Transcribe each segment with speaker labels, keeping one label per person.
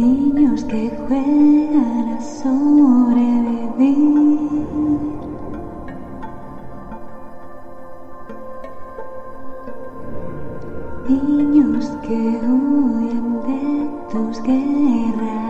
Speaker 1: Niños que juegan a sobrevivir. Niños que huyen de tus guerras.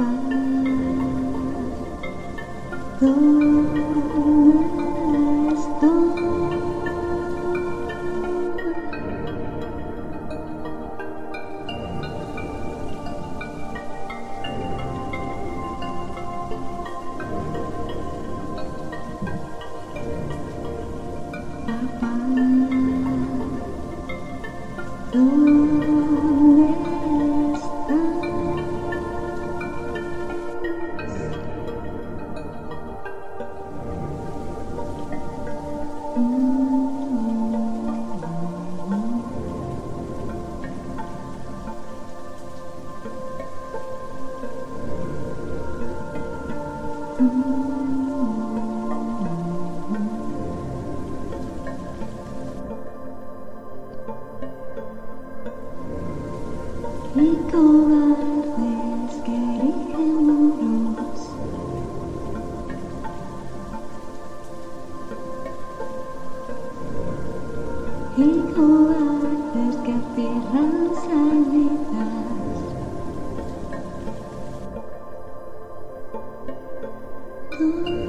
Speaker 1: Ooh. Y cobardes que erigen muros y cobardes que tierran sanidad. 路。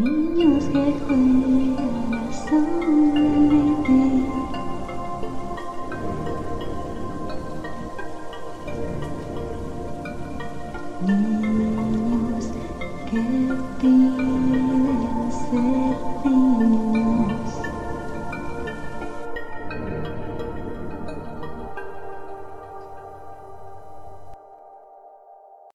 Speaker 1: niños que juegan.